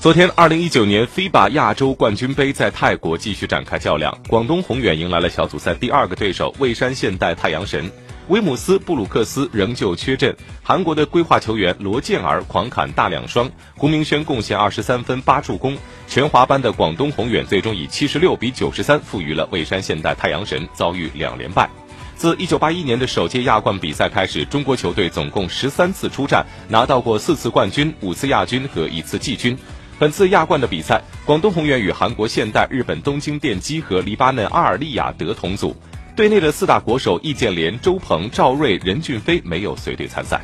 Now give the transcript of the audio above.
昨天，二零一九年 FIBA 亚洲冠军杯在泰国继续展开较量，广东宏远迎来了小组赛第二个对手蔚山现代太阳神。威姆斯布鲁克斯仍旧缺阵，韩国的规划球员罗健儿狂砍大两双，胡明轩贡献二十三分八助攻。全华班的广东宏远最终以七十六比九十三负于了蔚山现代太阳神，遭遇两连败。自一九八一年的首届亚冠比赛开始，中国球队总共十三次出战，拿到过四次冠军、五次亚军和一次季军。本次亚冠的比赛，广东宏远与韩国现代、日本东京电机和黎巴嫩阿尔利亚德同组。队内的四大国手易建联、周鹏、赵睿、任骏飞没有随队参赛。